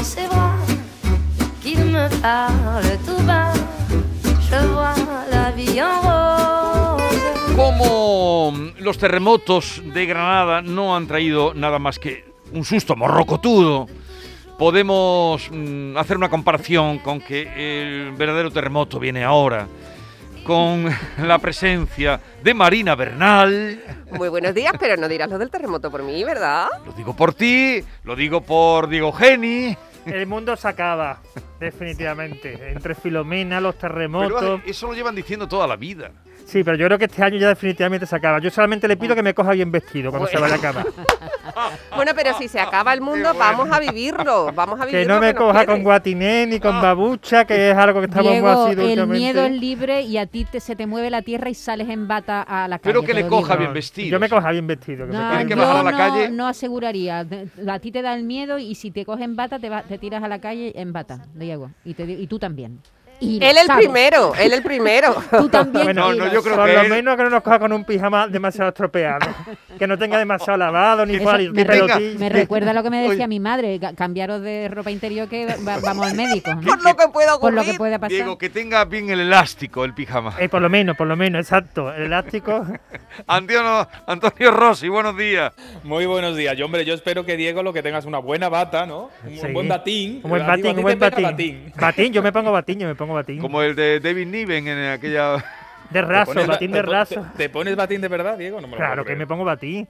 dans ses bras, qu'il me parle tout bas. Je vois la vie en rose. Como los terremotos de Granada no han traído nada más que un susto morrocotudo, podemos mm, hacer una comparación con que el verdadero terremoto viene ahora, con la presencia de Marina Bernal. Muy buenos días, pero no dirás lo del terremoto por mí, ¿verdad? Lo digo por ti, lo digo por Diego Geni. El mundo se acaba, definitivamente. Entre Filomena, los Pero terremotos. eso lo llevan diciendo toda la vida. Sí, pero yo creo que este año ya definitivamente se acaba. Yo solamente le pido que me coja bien vestido cuando se vaya a acabar. Bueno, pero si se acaba el mundo, vamos a vivirlo. Vamos a Que vivirlo. no me coja con guatiné ni con babucha, que es algo que estamos muy Diego, ácidos el últimamente. miedo es libre y a ti te, se te mueve la tierra y sales en bata a la calle. Pero que le coja digo. bien vestido. Yo me coja bien vestido. Que No, que yo bajar a la no, calle. no aseguraría. De- A ti te da el miedo y si te cogen bata, te, va- te tiras a la calle en bata, Diego. Y, te, y tú también. Y Él el sabes. primero, él el primero. Tú también. Bueno, no, yo creo Por que lo él- menos que no nos coja con un pijama demasiado estropeado. que no tenga demasiado lavado ni pali- me, re- recuerda lo que me decía Oye. mi madre, ca- cambiaros de ropa interior que va- vamos al médico. ¿no? Por lo que pueda Por ocurrir. lo que pueda pasar. Diego, que tenga bien el elástico, el pijama. Eh, por lo menos, por lo menos, exacto. El elástico. Antonio, Antonio Rossi, buenos días. Muy buenos días. Yo, hombre, yo espero que Diego lo que tengas una buena bata, ¿no? Un Sí. buen batín. Un buen batín, un buen batín. batín. yo me pongo batín, yo me pongo batín. Como el de David Niven en aquella... De ¿Te raso, batín de raso. Te, te pones batín de verdad, Diego? No me lo Claro que me pongo batín.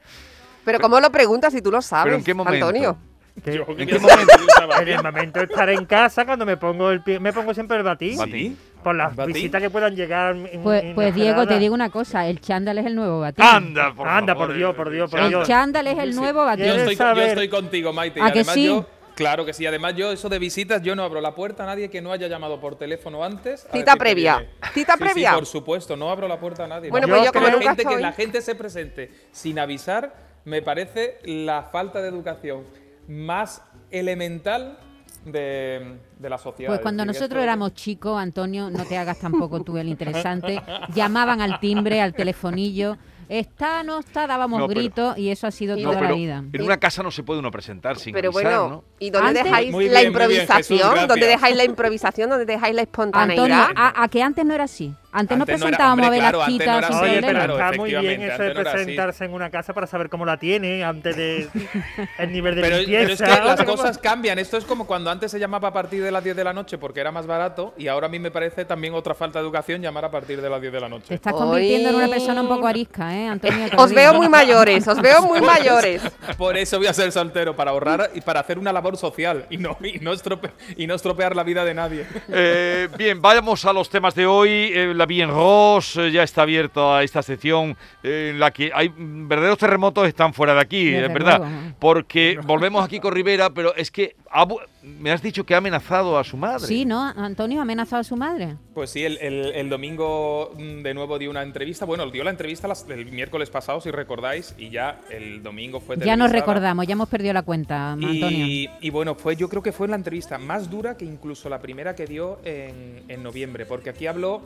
Pero ¿cómo lo preguntas si tú lo sabes, ¿Pero en qué momento? Antonio? Que- Yo, ¿En ¿qué qué momento en el momento de estar en casa, cuando me pongo el pie, me pongo siempre el batín. Batín. Por las ¿Batín? visitas que puedan llegar. Pues, pues Diego, te digo una cosa, el chándal es el nuevo batín. Anda, por Anda, favor, por Dios, por Dios, por el el Dios. chándal es el nuevo batín. Yo ¿Quieres estoy, yo contigo, Maite. Y ¿A que además sí? yo, claro que sí. Además yo, eso de visitas, yo no abro la puerta a nadie que no haya llamado por teléfono antes. Cita previa. Cita Sí, sí, previa. por supuesto, no abro la puerta a nadie. Bueno, pues yo como la nunca gente, que la gente se presente sin avisar me parece la falta de educación más elemental de, de la sociedad. Pues Es cuando decir, nosotros esto- éramos chicos, Antonio, no te hagas tampoco tú el interesante, llamaban al timbre, al telefonillo, está, no está, dábamos No, pero- gritos y eso ha sido No, toda la vida. en una casa no se puede uno presentar sin Pero avisar, bueno, ¿no? ¿y dónde Antes- dejáis la muy bien, Jesús, improvisación? ¿Dónde dejáis la improvisación? ¿Dónde dejáis la espontaneidad? Antonio, a, a que antes no era así. Antes, no Antes no era- presentábamos hombre, a claro, ver las no citas era sin Oye, pero claro, está muy bien eso de antes no presentarse en una casa para saber cómo la tiene, antes de el nivel de Pero, limpieza. pero es que las cosas cambian. Esto es como cuando antes se llamaba a partir de las 10 de la noche porque era más barato y ahora a mí me parece también otra falta de educación llamar a partir de las 10 de la Te noche. estás convirtiendo en una persona un poco arisca, ¿eh, Antonio? Te Os veo muy mayores, os veo muy mayores. Por eso voy a ser soltero, para ahorrar y para hacer una labor social y no, y no, estrope- y no estropear la vida de nadie. Eh, bien, vayamos a los temas de hoy. Eh, la Bien Ross eh, ya está abierta a esta sección eh, en la que hay verdaderos terremotos están fuera de aquí, es verdad. luego. Porque volvemos aquí con Rivera, pero es que ha me has dicho que ha amenazado a su madre. Sí, ¿no? Antonio ha amenazado a su madre. Pues sí, el, el- el domingo mm, de nuevo dio una entrevista. Bueno, dio la entrevista las- el miércoles pasado, si recordáis, y ya el domingo fue Ya nos recordamos, ya hemos perdido la cuenta, Antonio. Y, y bueno, fue, yo creo que fue la entrevista más dura que incluso la primera que dio en, en noviembre, porque aquí habló.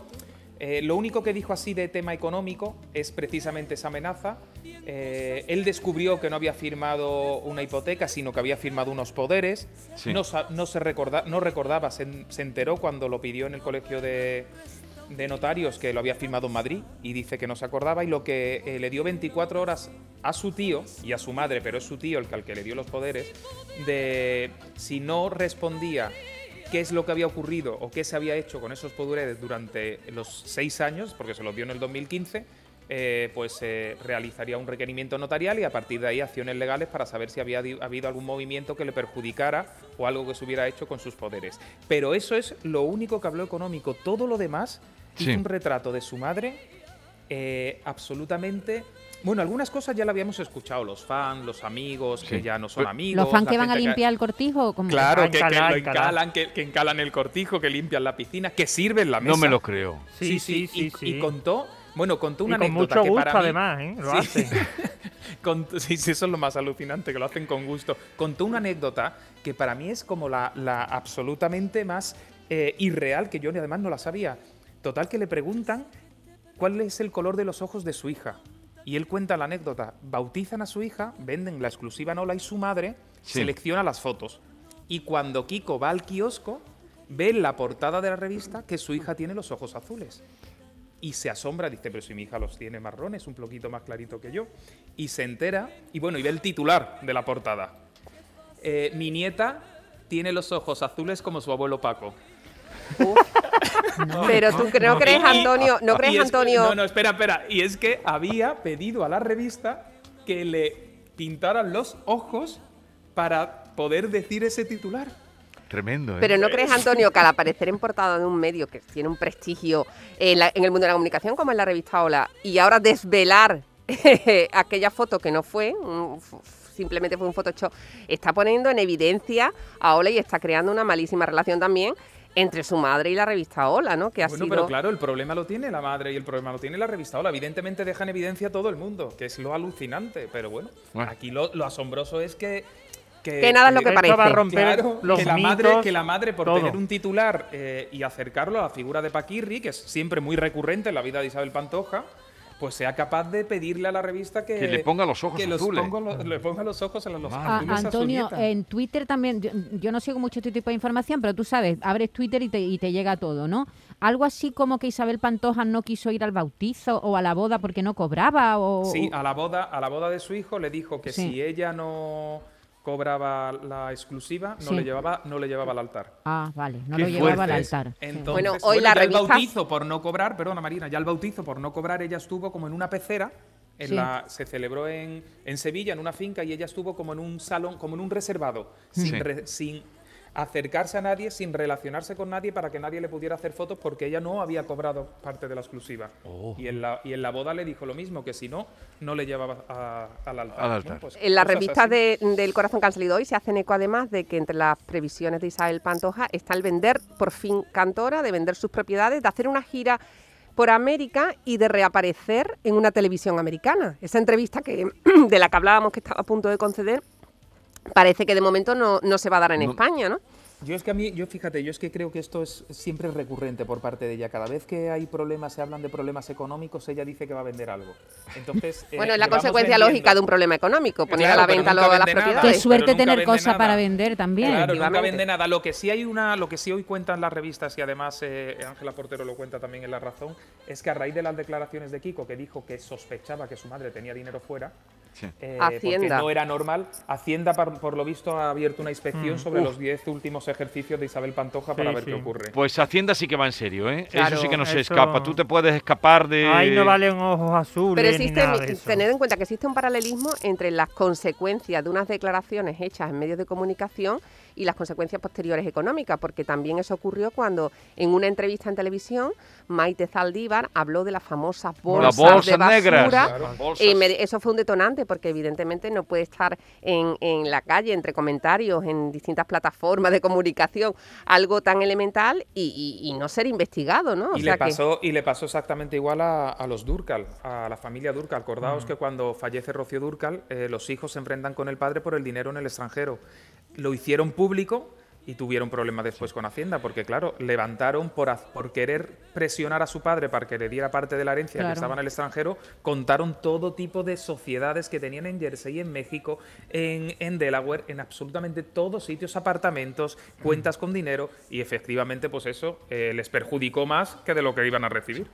Eh, lo único que dijo así de tema económico es precisamente esa amenaza. Eh, él descubrió que no había firmado una hipoteca, sino que había firmado unos poderes. Sí. No, se recorda- no recordaba, se, en- se enteró cuando lo pidió en el colegio de, de notarios que lo había firmado en Madrid y dice que no se acordaba y lo que eh, le dio 24 horas a su tío y a su madre, pero es su tío el que al que le dio los poderes, de si no respondía qué es lo que había ocurrido o qué se había hecho con esos poderes durante los seis años, porque se los dio en el 2015, eh, pues eh, realizaría un requerimiento notarial y a partir de ahí acciones legales para saber si había habido algún movimiento que le perjudicara o algo que se hubiera hecho con sus poderes. Pero eso es lo único que habló económico. Todo lo demás Sí. hizo un retrato de su madre eh, absolutamente... Bueno, algunas cosas ya la habíamos escuchado, los fans, los amigos, Sí. que ya no son amigos. ¿Los fans que van a limpiar el cortijo? ¿Cómo? Claro, Ah, que, que lo encalan, que, que encalan el cortijo, que limpian la piscina, que sirven la mesa. No me lo creo. Sí, sí, sí, y, sí. y contó, bueno, contó una y con anécdota mucho que gusto para mí, además, ¿eh? Lo Sí. hacen. Sí, sí, eso es lo más alucinante, que lo hacen con gusto. Contó una anécdota que para mí es como la, la absolutamente más eh, irreal, que yo además no la sabía. Total, que le preguntan cuál es el color de los ojos de su hija. Y él cuenta la anécdota. Bautizan a su hija, venden la exclusiva Nola y su madre Sí. selecciona las fotos. Y cuando Kiko va al kiosco, ve en la portada de la revista que su hija tiene los ojos azules. Y se asombra, dice, pero si mi hija los tiene marrones, un poquito más clarito que yo. Y se entera, y bueno, y ve el titular de la portada. Eh, mi nieta tiene los ojos azules como su abuelo Paco. Pero tú no crees, Y- Antonio, no y crees, es que- Antonio. no, no, espera, espera. Y es que había pedido a la revista que le pintaran los ojos para poder decir ese titular. Tremendo, ¿eh? Pero no crees, Antonio, que al aparecer en portada de un medio que tiene un prestigio en, la- en el mundo de la comunicación, como en la revista Hola, y ahora desvelar aquella foto que no fue, simplemente fue un Photoshop, está poniendo en evidencia a Hola y está creando una malísima relación también entre su madre y la revista Hola, ¿no? Que ha Bueno, sido... pero claro, el problema lo tiene la madre y el problema lo tiene la revista Hola. Evidentemente deja en evidencia a todo el mundo, que es lo alucinante. Pero bueno, Bueno. aquí lo, lo asombroso es que... Que nada es lo que parece. va a romper Claro, los que la, mitos, madre, que la madre, por todo. tener un titular eh, y acercarlo a la figura de Paquirri, que es siempre muy recurrente en la vida de Isabel Pantoja, pues sea capaz de pedirle a la revista que, Que le ponga los ojos que los azules. ponga lo- le ponga los ojos a los Madre A- azules a su Antonio, en Twitter también, yo, yo no sigo mucho este tipo de información, pero tú sabes, abres Twitter y te, y te llega todo, ¿no? Algo así como que Isabel Pantoja no quiso ir al bautizo o a la boda porque no cobraba o... Sí, a la boda, a la boda de su hijo le dijo que Sí. si ella no cobraba la exclusiva, no Sí. le llevaba, no le llevaba al altar. Ah, vale, no lo llevaba al altar. Entonces, Bueno, hoy la ya revista- el bautizo por no cobrar, perdona Marina, ya el bautizo por no cobrar, ella estuvo como en una pecera. En Sí. la, se celebró en, en Sevilla, en una finca, y ella estuvo como en un salón, como en un reservado, sin, Sí. re- sin acercarse a nadie, sin relacionarse con nadie para que nadie le pudiera hacer fotos porque ella no había cobrado parte de la exclusiva. Oh. Y, en la, y en la boda le dijo lo mismo, que si no, no le llevaba a- al altar. Al altar. Bueno, pues En revistas así. de- del Corazón que han salido hoy se hacen eco además de que entre las previsiones de Isabel Pantoja está el vender, por fin cantora, de vender sus propiedades, de hacer una gira por América y de reaparecer en una televisión americana. Esa entrevista que de la que hablábamos que estaba a punto de conceder parece que de momento no, no se va a dar en No. España, ¿no? Yo es que a mí, yo fíjate, yo es que creo que esto es siempre recurrente por parte de ella. Cada vez que hay problemas, se hablan de problemas económicos, ella dice que va a vender algo. Entonces, eh, Bueno, es la consecuencia vendiendo- lógica de un problema económico, poner Claro, a la venta lo- las nada. Qué propiedades. suerte tener nada. para vender también. Claro, nunca vende nada. Lo que sí hay una, lo que sí hoy cuentan las revistas y además eh, Ángela Portero lo cuenta también en La Razón, es que a raíz de las declaraciones de Kiko que dijo que sospechaba que su madre tenía dinero fuera, Sí. eh, Hacienda. porque no era normal, Hacienda por, por lo visto ha abierto una inspección sobre Uf. los 10 últimos ejercicios de Isabel Pantoja para ver sí. qué ocurre. Pues Hacienda sí que va en serio, ¿eh? Claro, eso sí que no se eso- escapa. Tú te puedes escapar de... Ahí no valen ojos azules Pero ni existe, nada de eso. tened en cuenta que existe un paralelismo entre las consecuencias de unas declaraciones hechas en medios de comunicación y las consecuencias posteriores económicas, porque también eso ocurrió cuando en una entrevista en televisión Maite Zaldívar habló de las famosas Las bolsas, de basura. negras. Claro. bolsas. Y me- eso fue un detonante porque evidentemente no puede estar en, en la calle entre comentarios, en distintas plataformas de comunicación, algo tan elemental y, y- y no ser investigado, ¿no? O Y sea le, que- pasó, y le pasó exactamente igual a, a los Durcal, a la familia Durcal. Acordaos Mm. que cuando fallece Rocío Durcal, eh, los hijos se enfrentan con el padre por el dinero en el extranjero. Lo hicieron público y tuvieron problemas después con Hacienda, porque claro, levantaron por, querer presionar a su padre para que le diera parte de la herencia Claro. que estaba en el extranjero, contaron todo tipo de sociedades que tenían en Jersey, en México, en, en Delaware, en absolutamente todos sitios, apartamentos, cuentas con dinero, y efectivamente, pues eso eh, les perjudicó más que de lo que iban a recibir.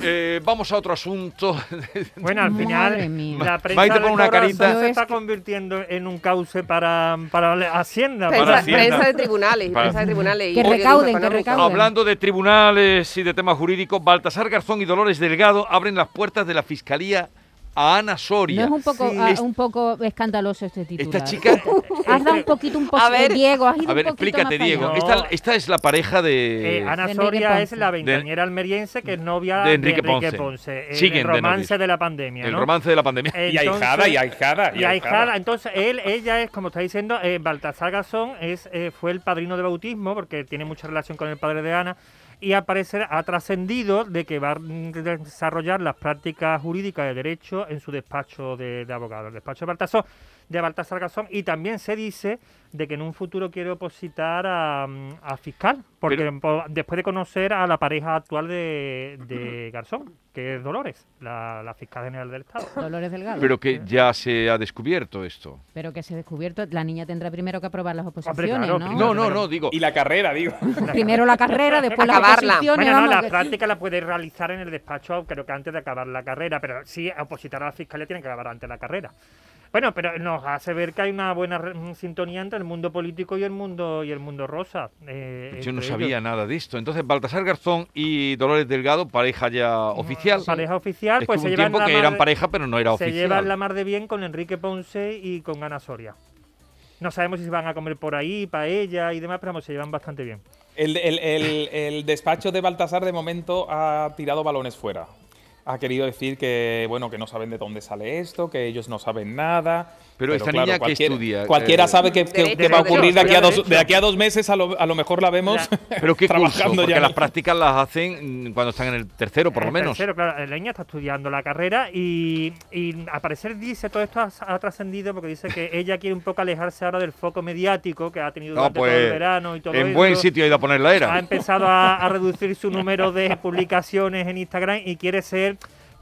Eh, vamos a otro asunto. Bueno, al final la prensa Maite de pone una Corazón carita. se está convirtiendo en un cauce para, Hacienda. Prensa, para para- Hacienda. prensa de tribunales, Para- prensa de tribunales Que recauden, que recauden. Hablando de tribunales y de temas jurídicos, Baltasar Garzón y Dolores Delgado abren las puertas de la Fiscalía a Ana Soria. No es un poco, Sí. ah, Es- un poco escandaloso este título. Esta chica... Has dado un poquito un A poco ver. Diego, has ido A ver, un explícate, Diego. No. Esta, esta es la pareja de... Eh, Ana De Enrique Soria es la veinteañera almeriense que es novia de de Enrique Enrique, Ponce. Ponce. el Siguen de romance novios. de la pandemia. El ¿no? romance de la pandemia. Y ahijada, y ahijada, y Y ahijada. ahijada. Entonces, él, ella es, como está diciendo, eh, Baltasar Gazón es, eh, fue el padrino de bautismo, porque tiene mucha relación con el padre de Ana, y al parecer ha trascendido de que va a desarrollar las prácticas jurídicas de derecho en su despacho de, de abogado. El despacho de Baltasar de Baltasar Garzón y también se dice de que en un futuro quiere opositar a, a fiscal, porque Pero- después de conocer a la pareja actual de, de Garzón, que es Dolores, la, la fiscal general del Estado. Dolores Delgado. Pero que ya se ha descubierto esto. Pero que se ha descubierto, la niña tendrá primero que aprobar las oposiciones, claro, ¿no? primero. No, no, no, digo. Y la carrera, digo. Primero la carrera, después las Acabarla. oposiciones. Bueno, no, vamos, la que- práctica la puede realizar en el despacho, creo que antes de acabar la carrera, pero sí, opositar a la fiscalía tiene que acabar antes de la carrera. Bueno, pero nos hace ver que hay una buena mm, sintonía entre el mundo político y el mundo y el mundo rosa. eh, Yo no sabía ellos. nada de esto. Entonces, Baltasar Garzón y Dolores Delgado, pareja ya oficial. Pareja oficial, Es pues que se un llevan tiempo la que mar eran de- pareja, pero no era se oficial. llevan la mar de bien con Enrique Ponce y con Ana Soria. No sabemos si se van a comer por ahí, paella y demás, pero vamos, se llevan bastante bien. El, el- el- el despacho de Baltasar de momento ha tirado balones fuera. Ha querido decir que, bueno, que no saben de dónde sale esto, que ellos no saben nada. Pero esta niña, ¿qué cualquiera- estudia? Cualquiera Eh, sabe que, que- que va a ocurrir de aquí, a dos, de aquí a dos meses, a lo, a lo mejor la vemos Pero qué curso, trabajando porque ya. las prácticas las hacen cuando están en el tercero, por lo menos. Tercero, claro, la niña está estudiando la carrera y, y al parecer dice, todo esto ha, ha trascendido porque dice que ella quiere un poco alejarse ahora del foco mediático que ha tenido No, durante todo el pues, verano y todo en eso. buen sitio ha ido a poner la Ha era. empezado a, a reducir su número de publicaciones en Instagram y quiere ser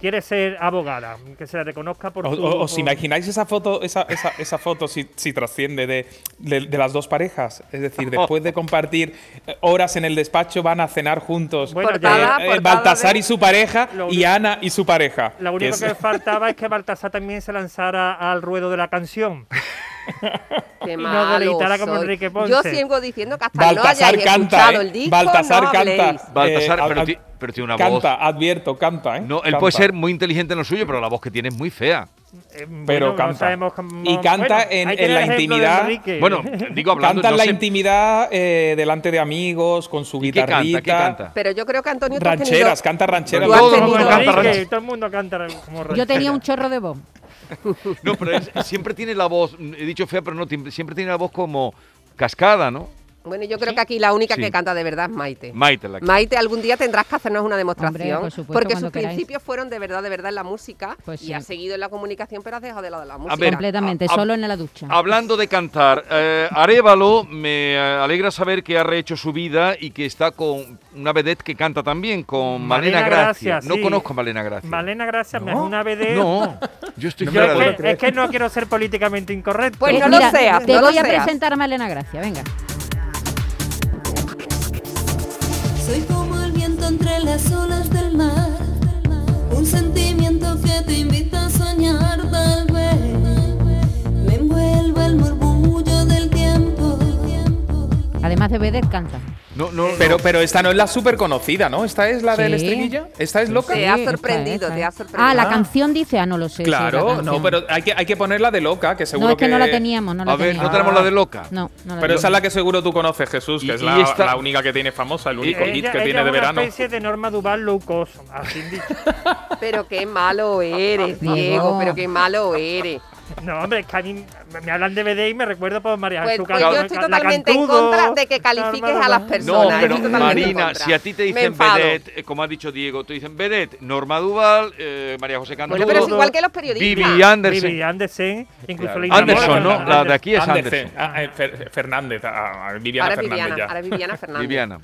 quiere ser abogada, que se la reconozca por O- ¿Os por- imagináis esa foto, esa, esa, esa foto si, si trasciende de, de- de las dos parejas? Es decir, después de compartir eh, horas en el despacho, van a cenar juntos. Bueno, Eh, ya- Portada, eh, portada Baltasar de- y su pareja y Ana y su pareja. Lo único es- que faltaba es que Baltasar también se lanzara al ruedo de la canción. Qué Y malo deleitara como soy. Enrique Ponce. Yo sigo diciendo que hasta Baltasar no canta, escuchado ¿eh? el disco, Baltasar no canta. Baltasar, Eh, pero, ti- pero tiene una canta, voz. advierto, canta, ¿eh? No, él Canta. puede ser muy inteligente en lo suyo, pero la voz que tiene es muy fea. Eh, Pero bueno, no canta. sabemos cómo- Y canta bueno, en- en la intimidad. Bueno, digo hablando. Canta en no la sé- intimidad eh, delante de amigos, con su ¿Y qué canta? guitarrita. ¿Qué canta? Pero yo creo que Antonio Rancheras, tenido- canta rancheras. Todo el tenido- canta todo el mundo canta como Yo tenía un chorro de voz. No, pero siempre tiene la voz, he dicho fea, pero no, siempre tiene la voz como cascada, ¿no? Bueno, yo creo que aquí la única Sí. que canta de verdad es Maite. Maite la que- Maite, algún día tendrás que hacernos una demostración. Hombre, por supuesto, porque sus queráis. principios fueron de verdad, de verdad en la música. Pues y sí. has seguido en la comunicación, pero has dejado de lado la música. ver, Completamente, a- a- solo en la ducha. Hablando de cantar, eh, Arevalo me eh, alegra saber que ha rehecho su vida y que está con una vedette que canta también, con Malena, Malena Gracia. Gracia, No sí. conozco a Malena Gracia. Malena Gracias me es una BD. No, yo estoy fuera es, de... que, es que no quiero ser políticamente incorrecto. Pues no lo seas, Te no lo voy a seas. presentar a Malena Gracia, venga. Las olas del mar, un sentimiento que te invita a soñar tal vez. Me envuelve el murmullo del tiempo. Además de Vedette, canta. No, no, Pero, no. pero esta no es la súper conocida, ¿no? ¿Esta es la del Sí. estribillo? ¿Esta es loca? Te ha esta sorprendido, esta te ha sorprendido. Ah, la Ah. canción dice, ah, no lo sé. la Claro, no, pero hay que, hay que ponerla de loca, que seguro No, es que, que... no la teníamos, no la A ver, teníamos. ¿no tenemos la de loca? No, no la Pero esa es la que seguro tú conoces, Jesús, que Y- es la, esta- la única que tiene famosa, el único Ella- hit que ella tiene es de una verano. especie de Norma Duval low cost, así dicho. Pero qué malo eres. Diego, pero qué malo eres. No, hombre, es que a mí me hablan de BD y me recuerdo por María Pues, Jesús pues yo estoy totalmente en Cantudo, contra de que califiques a las personas. No, pero en Marina, si a ti te dicen vedette, eh, como ha dicho Diego, te dicen vedette, Norma Duval, eh, María José Cantudo, Bueno, pero es igual que los periodistas. Vivi Anderson. Vivi Andersen, incluso Claro. Anderson, ¿no? La de aquí es Andersen. Anderson. Ah, eh, Fer- Fernández, ah, ah, Viviana Ahora Fernández Viviana, ya. ahora Viviana Fernández. Viviana.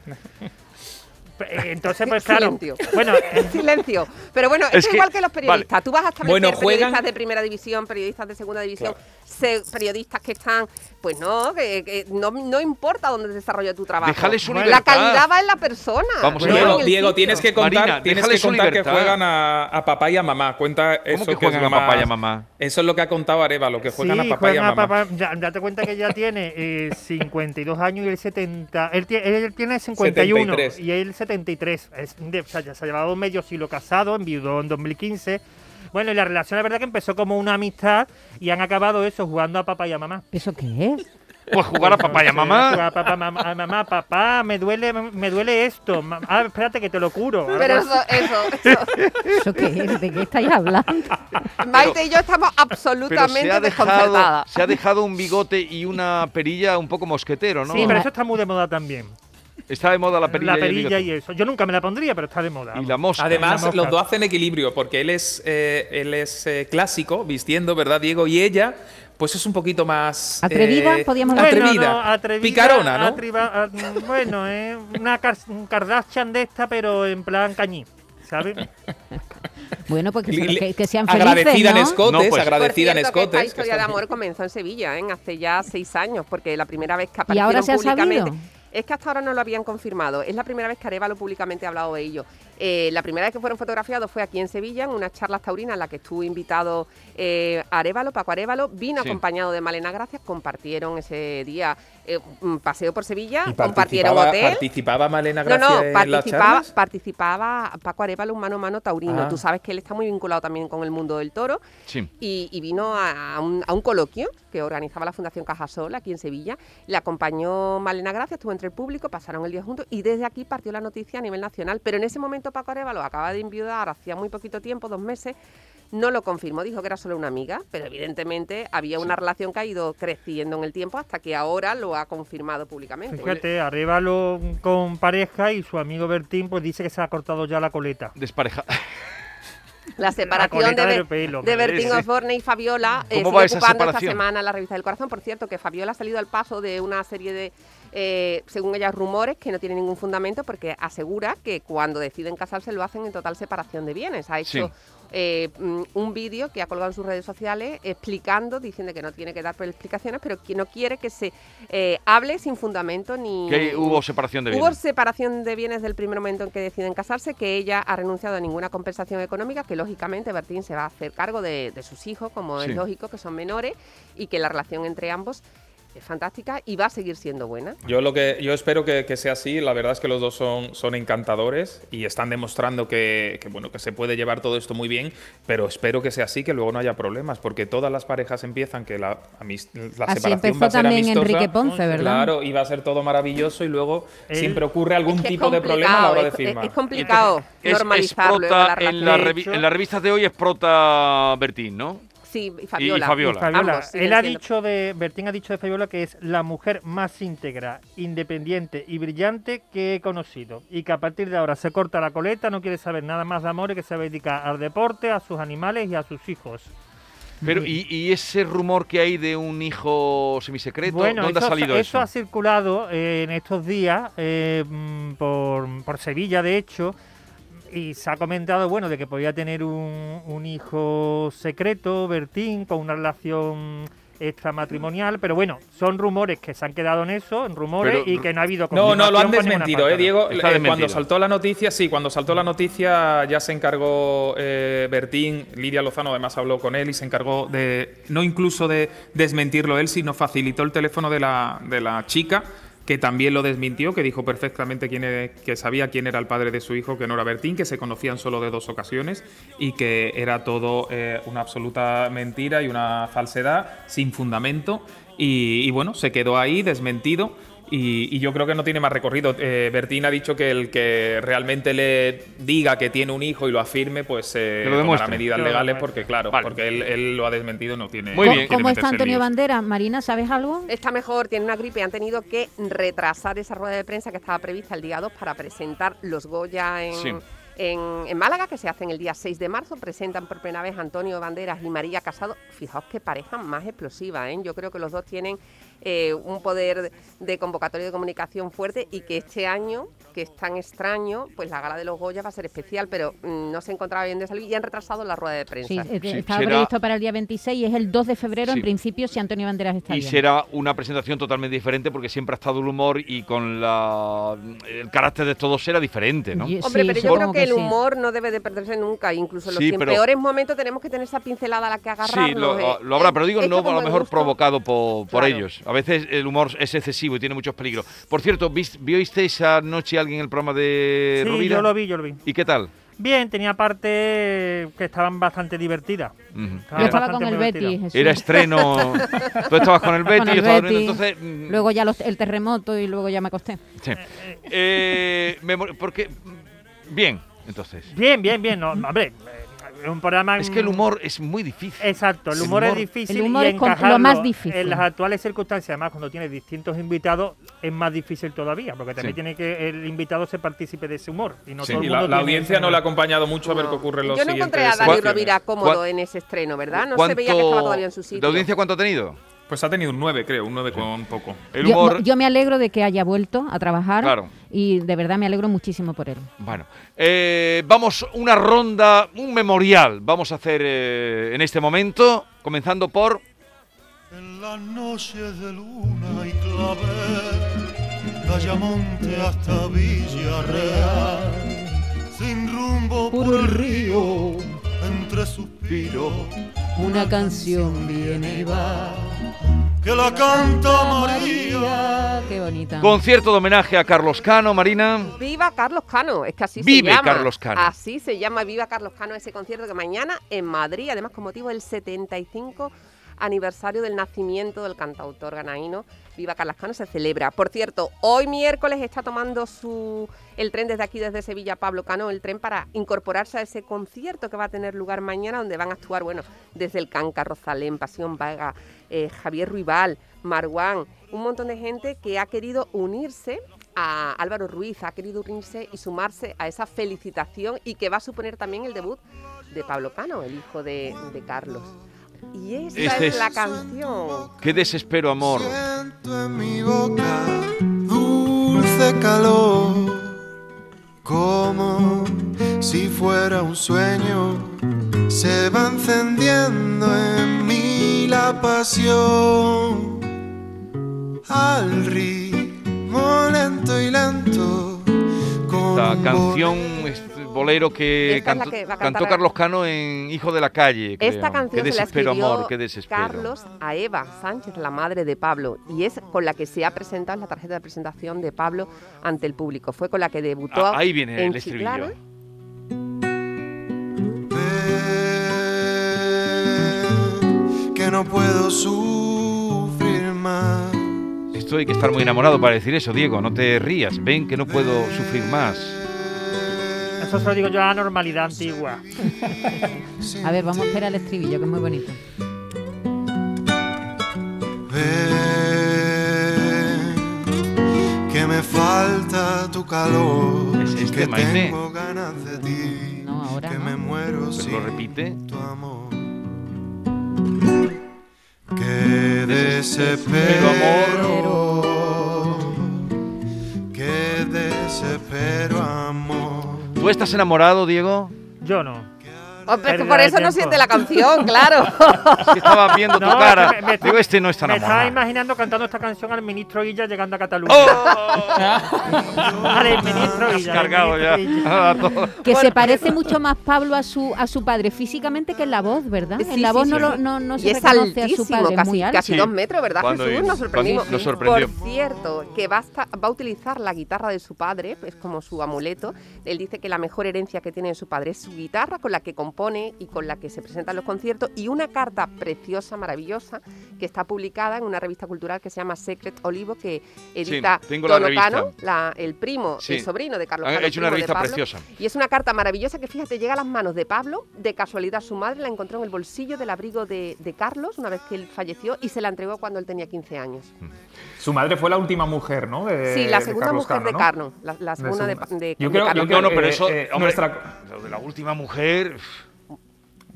Eh, Entonces, pues claro. Silencio. Bueno, eh, Silencio. Pero bueno, Es es, que- igual que los periodistas. vale. Tú vas a establecer Bueno, periodistas de primera división, periodistas de segunda división, se- periodistas que están, pues no, que, que no, no importa dónde desarrolla tu trabajo. Déjale su la calidad va en la persona. Vamos. Diego, Diego, sitio. tienes que contar, Marina, tienes que contar que juegan a, a papá y a mamá. Cuenta ¿Cómo eso que juegan es a papá y a mamá? Eso es lo que ha contado Areva, lo que juegan sí, a papá y a mamá. papá. Ya, date cuenta que ella tiene eh, 52 años y él 70. Él, él tiene 51 73. y él 73. Es o sea, ya se ha llevado medio siglo casado, enviudó en 2015. Bueno, y la relación, la verdad, que empezó como una amistad y han acabado eso, jugando a papá y a mamá. ¿Eso qué es? Pues jugar a papá y a Jugar mamá. a papá, mamá, a mamá, papá, me duele, me duele esto. Ah, espérate que te lo curo. Pero eso, eso, eso. ¿Eso qué es? ¿De qué estáis hablando? Maite y yo estamos Pero absolutamente se ha, dejado, desconcertadas. se ha dejado un bigote y una perilla un poco mosquetero, ¿no? Sí, pero eso está muy de moda también. Está de moda la perilla, la y el perilla bigote. y eso. Yo nunca me la pondría, pero está de moda. Y la mosca. Además, Una mosca. los dos hacen equilibrio, porque él es, eh, él es eh, clásico, vistiendo, ¿verdad, Diego? Y ella, pues es un poquito más... ¿Atrevida? eh, Podríamos Bueno, decir. atrevida, no, atrevida, picarona, ¿no? atriba- ah, mm, bueno, es una Kar- un Kardashian de esta, pero en plan cañí, ¿sabes? Bueno, pues que, que- que sean felices, agradecida en ¿no? escotes, No, pues. Por agradecida en cierto, que escotes. esta historia que de amor comenzó en Sevilla, ¿eh? hace ya seis años, porque la primera vez que Y aparecieron ahora se ha públicamente... sabido. Es que hasta ahora no lo habían confirmado. Es la primera vez que Arevalo públicamente ha hablado de ello. Eh, la primera vez que fueron fotografiados fue aquí en Sevilla, en unas charlas taurinas en la que estuvo invitado eh, Arevalo, Paco Arevalo. Vino Sí. acompañado de Malena Gracias. Compartieron ese día eh, un paseo por Sevilla, Y compartieron hotel. participaba Malena No, Gracia no, en las participaba, charlas? participaba Paco Arevalo, un mano a mano taurino. Ah. Tú sabes que él está muy vinculado también con el mundo del toro Sí. y, y vino a, a un, a un coloquio que organizaba la Fundación Cajasol aquí en Sevilla. Le acompañó Malena Gracia, estuvo entre el público, pasaron el día juntos y desde aquí partió la noticia a nivel nacional. Pero en ese momento Paco Arevalo acaba de enviudar hacía muy poquito tiempo, dos meses. No lo confirmó, dijo que era solo una amiga, pero evidentemente había una relación que ha ido creciendo en el tiempo hasta que ahora lo ha confirmado públicamente. Fíjate, Arevalo con pareja y su amigo Bertín pues dice que se ha cortado ya la coleta. Despareja. La separación de, de madre. Bertín. Osborne y Fabiola eh, ¿Cómo sigue ocupando esta semana la revista del corazón. Por cierto, que Fabiola ha salido al paso de una serie de, eh, según ella, rumores que no tienen ningún fundamento porque asegura que cuando deciden casarse lo hacen en total separación de bienes. Ha hecho Sí. Eh, mm, un vídeo que ha colgado en sus redes sociales explicando, diciendo que no tiene que dar explicaciones, pero que no quiere que se eh, hable sin fundamento ni... Que hubo separación de Hubo bienes. separación de bienes del primer momento en que deciden casarse, que ella ha renunciado a ninguna compensación económica, que lógicamente Bertín se va a hacer cargo de, de sus hijos, como Sí. es lógico, que son menores, y que la relación entre ambos es fantástica y va a seguir siendo buena. Yo lo que yo espero que, que sea así. La verdad es que los dos son, son encantadores y están demostrando que, que, bueno que se puede llevar todo esto muy bien. Pero espero que sea así, que luego no haya problemas, porque todas las parejas empiezan que la, la Así separación empezó va a ser también amistosa. Enrique Ponce, ¿verdad? Claro, y va a ser todo maravilloso y luego Él- siempre ocurre algún Es que es tipo de problema a la hora de complicado, es- firmar. Es, complicado Es- es normalizar luego prota en, la en las revistas de hoy es prota Bertín, ¿no? Sí, y Fabiola. Fabiola. Fabiola, Ambos él ha siendo- dicho de Bertín ha dicho de Fabiola que es la mujer más íntegra, independiente y brillante que he conocido y que a partir de ahora se corta la coleta, no quiere saber nada más de amor y que se va a dedicar al deporte, a sus animales y a sus hijos. Pero, ¿y, y ese rumor que hay de un hijo semisecreto? Bueno, ¿Dónde eso, ha salido eso? ha circulado eh, en estos días eh, mm, por, por Sevilla, de hecho, y se ha comentado, bueno, de que podía tener un, un hijo secreto, Bertín, con una relación extramatrimonial, pero bueno, son rumores que se han quedado en eso, en rumores, Pero- y que no ha habido No, no, lo han desmentido. ¿eh, Diego? Eh, cuando saltó la noticia, sí, cuando saltó la noticia ya se encargó eh, Bertín, Lidia Lozano además habló con él y se encargó de, no incluso de desmentirlo él, sino facilitó el teléfono de la, de la chica, que también lo desmintió, que dijo perfectamente quién que sabía quién era el padre de su hijo, que no era Bertín, que se conocían solo de dos ocasiones y que era todo eh, una absoluta mentira y una falsedad sin fundamento. Y, y bueno, se quedó ahí desmentido. Y, y yo creo que no tiene más recorrido. Eh, Bertín ha dicho que el que realmente le diga que tiene un hijo y lo afirme, pues eh, lo tomará medidas legales, porque claro, Vale. porque él, él lo ha desmentido, no tiene. Muy bien. ¿Cómo está Antonio. Bandera? Marina, ¿sabes algo? Está mejor, tiene una gripe han tenido que retrasar esa rueda de prensa que estaba prevista el día 2 para presentar los Goya en, Sí. en, en Málaga, que se hacen el día 6 de marzo. Presentan por primera vez Antonio Banderas y María Casado. Fijaos qué pareja más explosiva, ¿eh? Yo creo que los dos tienen eh, un poder de convocatoria de comunicación fuerte y que este año, que es tan extraño, pues la gala de los Goya va a ser especial, pero mm, no se encontraba bien de salir y han retrasado la rueda de prensa. Sí, eh, Sí, estaba será- previsto para el día 26 y es el 2 de febrero, Sí. en principio, si Antonio Banderas está Y bien. será una presentación totalmente diferente porque siempre ha estado el humor y con la, el carácter de todos era diferente, ¿no? Y- Hombre, sí, pero yo creo que, el sí. humor no debe de perderse nunca, incluso en los pero- peores momentos tenemos que tener esa pincelada a la que agarrarnos. Sí, lo, eh. lo habrá, pero digo, no a lo mejor gusto- provocado por, por Claro. ellos. A veces el humor es excesivo y tiene muchos peligros. Por cierto, ¿vis- ¿visteis anoche alguien el programa de Sí, Rovira? yo lo vi, yo lo vi. ¿Y qué tal? Bien, tenía partes que estaban bastante divertidas. Yo estaba con el. Betty. Jesús. Era estreno. Tú estabas con el Betty, Con yo estaba Betty. durmiendo, entonces. mm, Luego ya los- el terremoto y luego ya me acosté. sí. Eh, me mor- porque. Bien, entonces. Bien, bien, bien. No, hombre, eh, un programa... Es que el humor es muy difícil. Exacto, el El humor, es difícil El humor y es lo más difícil. En las actuales circunstancias, además, cuando tienes distintos invitados, es más difícil todavía, porque también Sí. tiene que el invitado se participe de ese humor. Y no Sí. todo el Y la, mundo la audiencia no le ha acompañado mucho a ver qué ocurre en los Yo no encontré a Dani. Rovira cómodo ¿Cuán- en ese estreno, ¿verdad? No se veía que estaba todavía en su sitio. ¿De audiencia cuánto ha tenido? Pues ha tenido un 9, creo, un 9 con poco. El Yo, humor... yo me alegro de que haya vuelto a trabajar Claro. y de verdad me alegro muchísimo por él. Bueno, eh, vamos una ronda, un memorial. Vamos a hacer eh, en este momento, comenzando por... En las noches de luna y clavel, Ayamonte hasta Villarreal, sin rumbo por el río, entre suspiros, Una canción viene y va. que la canta María. Qué bonita. Concierto de homenaje a Carlos Cano, Marina. Viva Carlos Cano, es que así Vive se llama. Carlos Cano. Así se llama Viva Carlos Cano ese concierto que mañana en Madrid, además con motivo del 75 aniversario del nacimiento del cantautor ganaíno. Viva Carlos Cano se celebra. Por cierto, hoy miércoles está tomando su el tren desde aquí, desde Sevilla, Pablo Cano, el tren para incorporarse a ese concierto que va a tener lugar mañana, donde van a actuar, bueno, desde el Canca, Rosalén, Pasión Vaga, eh, Javier Ruibal, Marguán, un montón de gente que ha querido unirse a Álvaro Ruiz, ha querido unirse y sumarse a esa felicitación y que va a suponer también el debut de Pablo Cano, el hijo de Carlos. Y esta Este es, es- la canción. Qué desespero, amor. Siento en mi boca dulce calor, como si fuera un sueño. Se va encendiendo en mí la pasión al ritmo lento y lento. con Esta canción, este bolero que cantó, que Carlos Cano en Hijo de la Calle. creo. Esta canción Qué se la desespero, escribió amor, qué desespero. Carlos a Eva Sánchez, la madre de Pablo, y es con la que se ha presentado en la tarjeta de presentación de Pablo ante el público. Fue con la que debutó Ah, ahí viene en el estribillo. Chiclana. Ven, que no puedo sufrir más. Esto hay que estar muy enamorado para decir eso, Diego. No te rías. Ven que no puedo sufrir más. Eso se lo digo yo a la normalidad antigua. A ver, vamos a esperar el estribillo, que es muy bonito. Ven, que me falta tu calor. Es este, que Maite. tengo ganas de ti. No, ahora que no. me muero sin lo repite. tu amor. Que desespero, Que ¿Tú estás enamorado, Diego? Yo no. Oh, pero es que por eso no siente la canción, claro. Es que estaba viendo tu No, cara. me- me Digo, este no está Me estaba imaginando cantando esta canción al ministro Illa llegando a Cataluña. ¡Oh! Al ministro Has Illa. cargado ya. Que Bueno, se parece mucho más Pablo a su a su padre físicamente que en la voz, ¿verdad? Sí, en la sí, voz sí, no, sí. lo- no, no se y es reconoce a su padre, casi, muy alto. casi Sí. dos metros, ¿verdad, Cuando Jesús? hizo- Nos sorprendimos. nos sorprendió. Por cierto, que va a, esta- va a utilizar la guitarra de su padre, es como su amuleto. Él dice que la mejor herencia que tiene de su padre es su guitarra, con la que compone y con la que se presenta en los conciertos, y una carta preciosa, maravillosa, que está publicada en una revista cultural que se llama Secret Olivo, que edita tengo la el primo, Sí. el sobrino de Carlos Han Cano, hecho una de revista Pablo. preciosa. Y es una carta maravillosa que, fíjate, llega a las manos de Pablo. De casualidad, su madre la encontró en el bolsillo del abrigo de, de Carlos una vez que él falleció y se la entregó cuando él tenía 15 años. Su madre fue la última mujer, ¿no? De- sí, la de segunda Carlos mujer Cano, de ¿no? Carno. La, la segunda de, de- Yo de creo- Carlos. yo creo No, no, pero eh, eso, eh, hombre, nuestra- lo de la última mujer,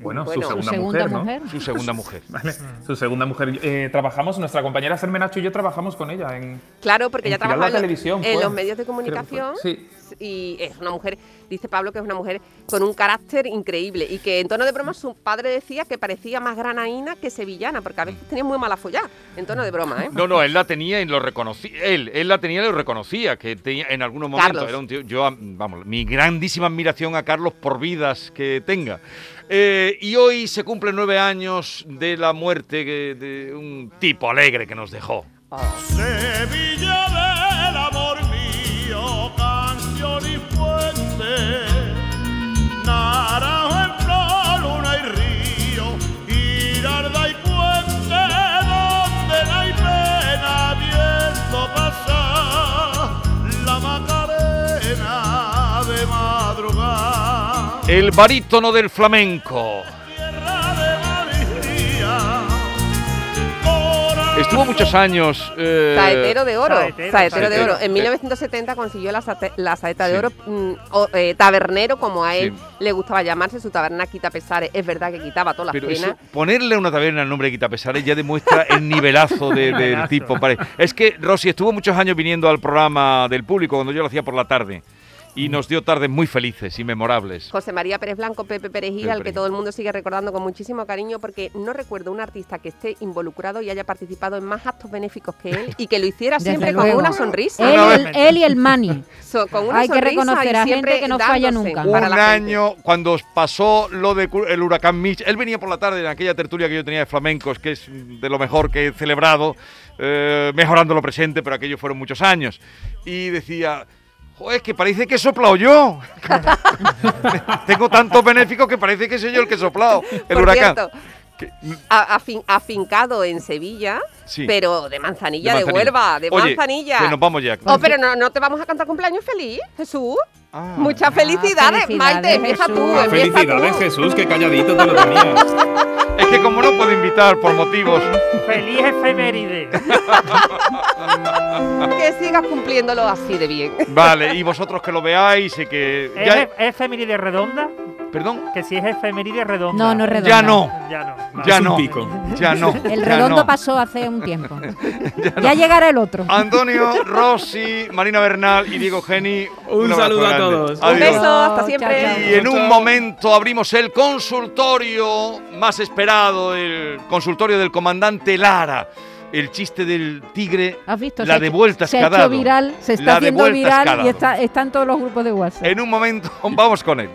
Bueno, Bueno. su segunda, Su segunda mujer, ¿no? mujer. su segunda mujer. Vale, su segunda mujer. Eh, trabajamos, nuestra compañera Sermenacho y yo trabajamos con ella en... Claro, porque En ya Giralda trabaja en, Televisión en los medios de comunicación Sí. y es una mujer, dice Pablo que es una mujer con un carácter increíble y que en tono de broma su padre decía que parecía más granaína que sevillana, porque a veces tenía muy mala follá, en tono de broma, ¿eh? No, no, él la tenía y lo reconocía. Él, él la tenía y lo reconocía, que tenía en algunos momentos Carlos. era un tío. Yo, vamos, mi grandísima admiración a Carlos por vidas que tenga. Eh, y hoy se cumplen nueve años de la muerte que- de un tipo alegre que nos dejó. Sevilla El barítono del flamenco. Tierra de María, Estuvo muchos años. eh, Saetero de oro. Saetero, Saetero, de oro. En Eh. 1970 consiguió la, sate- la saeta de Sí. oro. mm, o, eh, tabernero, como a él Sí. le gustaba llamarse, su taberna quita pesares. Es verdad que quitaba todas las penas. eso, ponerle a una taberna el nombre de Quitapesares ya demuestra el nivelazo de- del tipo. pare- Es que Rosy estuvo muchos años viniendo al programa del público cuando yo lo hacía por la tarde y nos dio tardes muy felices y memorables. José María Pérez Blanco, Pepe Perejil, Pepe al que todo el mundo sigue recordando con muchísimo cariño, porque no recuerdo un artista que esté involucrado y haya participado en más actos benéficos que él y que lo hiciera siempre con una sonrisa. Él, Una y el, él y el Mani. So- con una Hay que sonrisa reconocer a gente que no falla nunca. Un gente. año, cuando pasó lo de cu- el huracán Mitch, él venía por la tarde en aquella tertulia que yo tenía de flamencos, que es de lo mejor que he celebrado, eh, mejorando lo presente, pero aquellos fueron muchos años. Y decía, joder, es que parece que he soplado yo. Tengo tantos benéficos que parece que soy yo el que he soplado el Por huracán. cierto, afin- afincado en Sevilla, Sí. pero de manzanilla, De de, manzanilla. Huelva, de Oye, manzanilla. que nos vamos ya. Oh, pero no, no te vamos a cantar cumpleaños feliz, Jesús. Ah. Muchas felicidades, felicidades, Maite. Empieza tú, Ah, empieza Felicidades, tú. Jesús, que calladito te lo tenías. Es que como no puedo invitar por motivos... Feliz efeméride. Que sigas cumpliéndolo así de bien. Vale, y vosotros que lo veáis y que... ¿Es, Ya, es efeméride redonda? Perdón, Que si es efeméride redonda. No, no es redonda. ya no, Ya no. vale. ya no, pico. ya no. El redondo no. pasó hace un tiempo. ya, llegará el otro. Antonio, Rossi, Marina Bernal y Diego Geni. Un saludo a grande. todos. Un beso, hasta siempre. chao, Y en un momento abrimos el consultorio más esperado, el consultorio del comandante Lara. El chiste del tigre, ¿Has visto? la Se de vueltas Se que ha ha hecho viral, se está La de haciendo vueltas que ha viral y dado. está, está en todos los grupos de WhatsApp. En un momento, vamos con él.